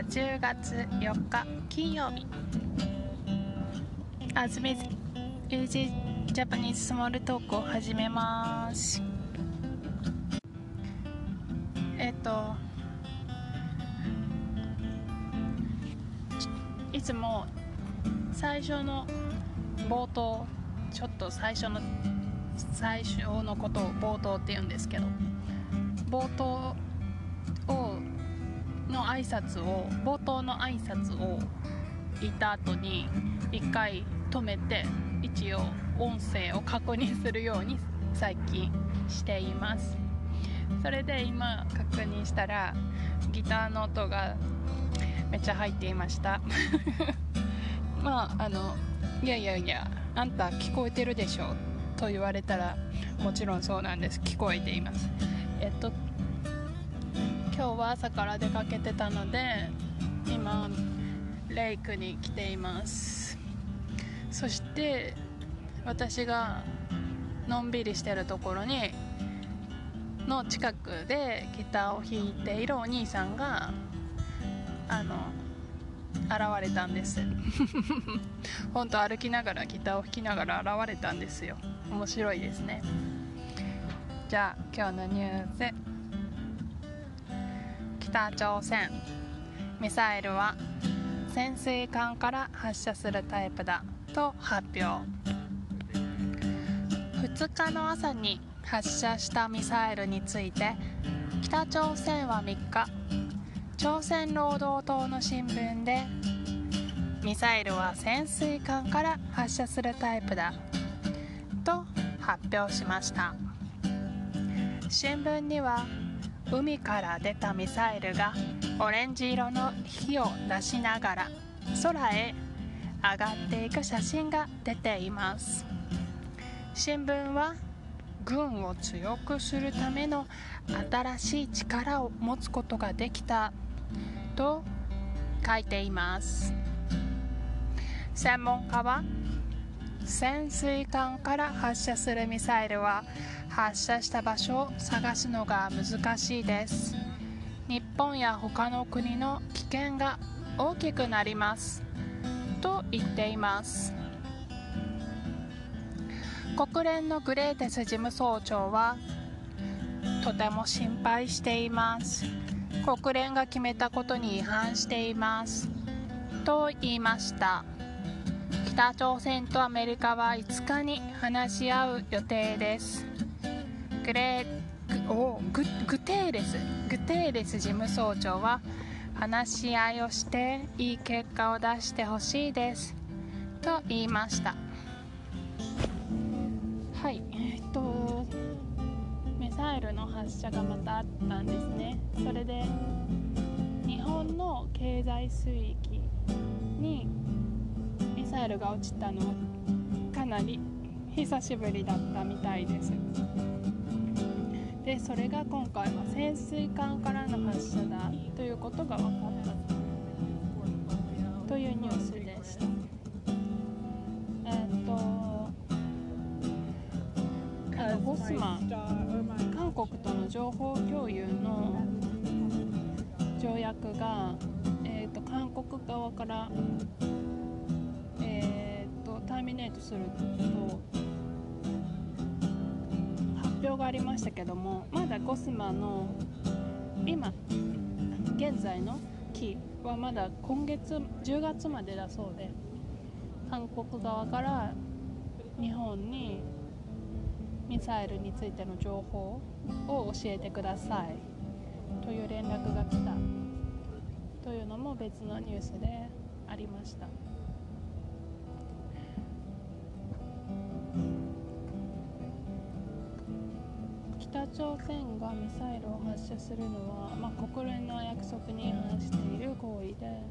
は10月4日金曜日。あずみず AJ ジャパニーズスモールトークを始めます。えっといつも最初の冒頭ちょっと最初の最初のことを冒頭って言うんですけど冒頭をの挨拶を冒頭の挨拶を言った後に一回止めて一応音声を確認するように最近しています。それで今確認したらギターの音がめっちゃ入っていました。まああのいやいやいやあんた聞こえてるでしょと言われたらもちろんそうなんです。聞こえています。えっと今日は朝から出かけてたので今レイクに来ています。そして私がのんびりしてるところにの近くでギターを弾いているお兄さんがあの現れたんです。本当歩きながらギターを弾きながら現れたんですよ。面白いですね。じゃあ今日のニュース。北朝鮮。ミサイルは潜水艦から発射するタイプだと発表。2日の朝に発射したミサイルについて北朝鮮は3日朝鮮労働党の新聞でミサイルは潜水艦から発射するタイプだと発表しました。新聞には海から出たミサイルがオレンジ色の火を出しながら空へ上がっていく写真が出ています。新聞は軍を強くするための新しい力を持つことができたと書いています。専門家は潜水艦から発射するミサイルは発射した場所を探すのが難しいです。日本や他の国の危険が大きくなります。と言っています。国連のグレーテス事務総長はとても心配しています。国連が決めたことに違反しています。と言いました。北朝鮮とアメリカは5日に話し合う予定です。グレーおググテーレスグテーレス事務総長は話し合いをしていい結果を出してほしいですと言いました。はいえっとミサイルの発射がまたあったんですね。それで日本の経済水域にミサイルが落ちたのはかなり久しぶりだったみたいです。でそれが今回は潜水艦からの発射だということが分かったというニュースでした。えっとあのボスマン韓国との情報共有の条約が、えーと、と韓国側から、と、とターミネートすると発表がありましたけどもまだコスマの今現在の期はまだ今月10月までだそうで韓国側から日本にミサイルについての情報を教えてくださいという連絡が来たというのも別のニュースでありました。北朝鮮がミサイルを発射するのは、まあ、国連の約束に違反している行為で。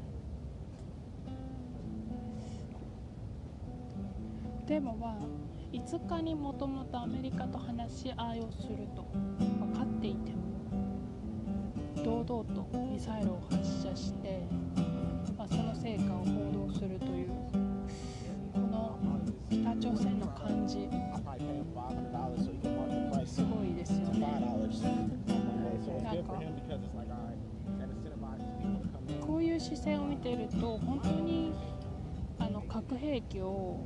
でもまあ5日にもともとアメリカと話し合いをすると分かっていても堂々とミサイルを発射して、まあ、その成果を報道するというこの北朝鮮の感じ。こういう姿勢を見ていると本当にあの核兵器を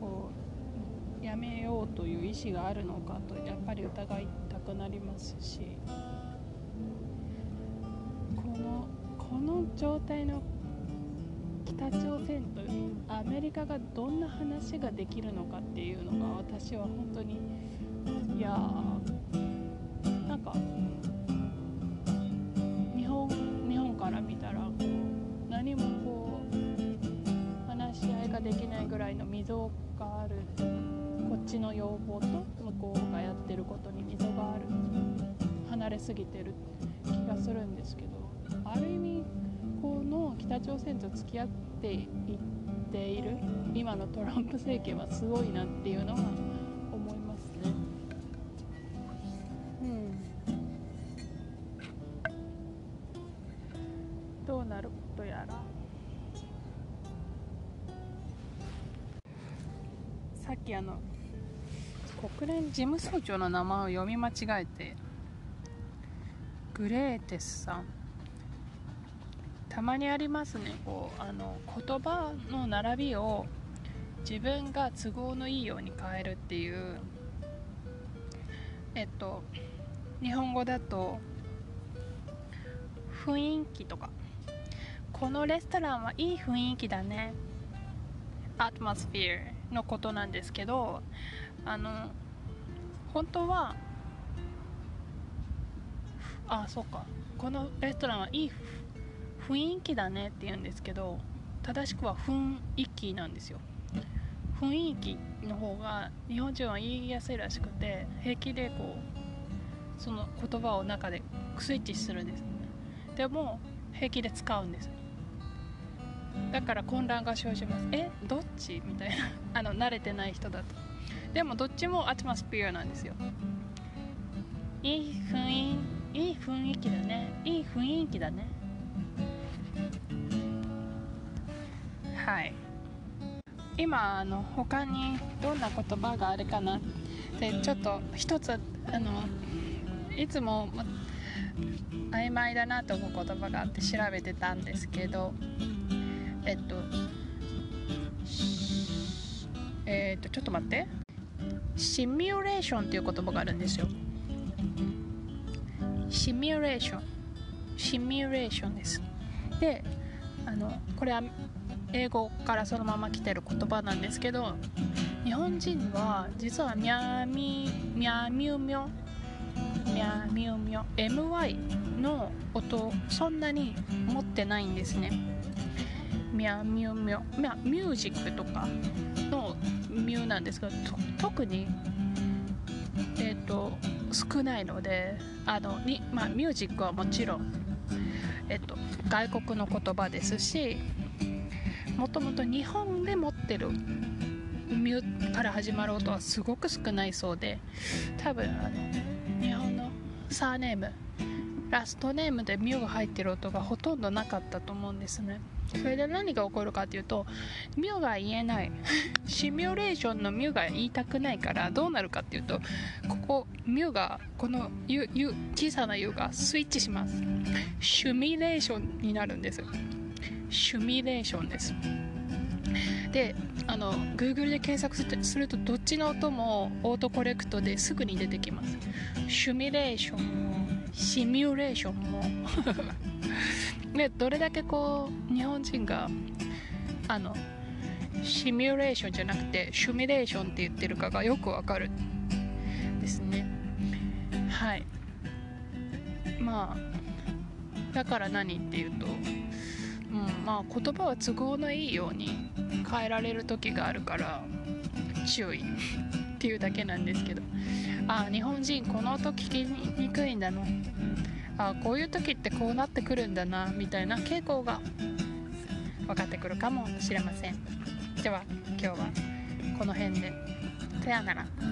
こうやめようという意思があるのかとやっぱり疑いたくなりますしこのこの状態の北朝鮮とアメリカがどんな話ができるのかっていうのが私は本当にいやなんかから見たらこう何もこう話し合いができないぐらいの溝がある。こっちの要望と向こうがやってることに溝がある。離れすぎてる気がするんですけどある意味この北朝鮮と付き合っていっている今のトランプ政権はすごいなっていうのはどうなることやら。さっきあの国連事務総長の名前を読み間違えてグレーテスさん。たまにありますね。こうあの言葉の並びを自分が都合のいいように変えるっていう。えっと日本語だと雰囲気とか。このレストランはいい雰囲気だね。アトモスフィアのことなんですけどあの本当はあそうか。このレストランはいい雰囲気だねって言うんですけど正しくは雰囲気なんですよ。雰囲気の方が日本人は言いやすいらしくて平気でこうその言葉を中でスイッチするんです。でも平気で使うんです。だから混乱が生じます。えどっち？みたいな。あの慣れてない人だと。でもどっちもアトマスピアなんですよ。いい雰囲いい雰囲気だね。いい雰囲気だね。はい。今あの他にどんな言葉があるかな。ってちょっと一つあのいつも曖昧だなと思う言葉があって調べてたんですけど。えっとえっとちょっと待って。シミュレーションっていう言葉があるんですよ。シミュレーションシミュレーションです。であのこれは英語からそのまま来てる言葉なんですけど日本人は実はミャミミャミュミョミャミュミョ MY の音そんなに持ってないんですね。ミャミュミョミャミュージックとかのミュなんですけど特にえっ、ー、と少ないのであのに、まあ、ミュージックはもちろん、えっ、ー、と、外国の言葉ですしもともと日本で持ってるミュから始まる音はすごく少ないそうで多分あの日本のサーネームラストネームでミュが入ってる音がほとんどなかったと思うんですね。それで何が起こるかっていうとミュが言えない。シミュレーションのミュが言いたくないからどうなるかっていうとここミュがこのユユ小さな U がスイッチします。シュミレーションになるんですシュミレーションです。であの Google で検索するとどっちの音もオートコレクトですぐに出てきます。シュミレーション。シミュレーションも。で どれだけこう日本人があのシミュレーションじゃなくてシュミレーションって言ってるかがよくわかるですね。はい。まあだから何っていうとうんまあ、言葉は都合のいいように変えられる時があるから注意。っていうだけなんですけど。あ日本人この音聞きにくいんだな。あこういう時ってこうなってくるんだなみたいな傾向が分かってくるかもしれません。では今日はこの辺で。さよなら。